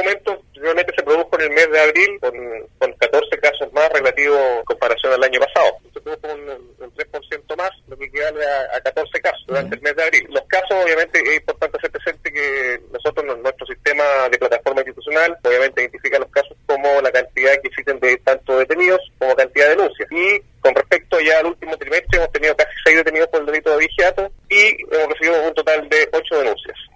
aumento realmente se produjo en el mes de abril con, con 14 casos más relativos en comparación al año pasado. Se produjo un, un 3% más, lo que equivale a, a 14 casos durante el mes de abril. Los casos, obviamente, es importante hacer presente que nosotros, nuestro sistema de plataforma institucional, obviamente identifica los casos como la cantidad que existen de tanto detenidos como cantidad de denuncias. Y con respecto ya al último trimestre, hemos tenido casi seis detenidos por el delito de vigiato y hemos recibido un total de ocho denuncias.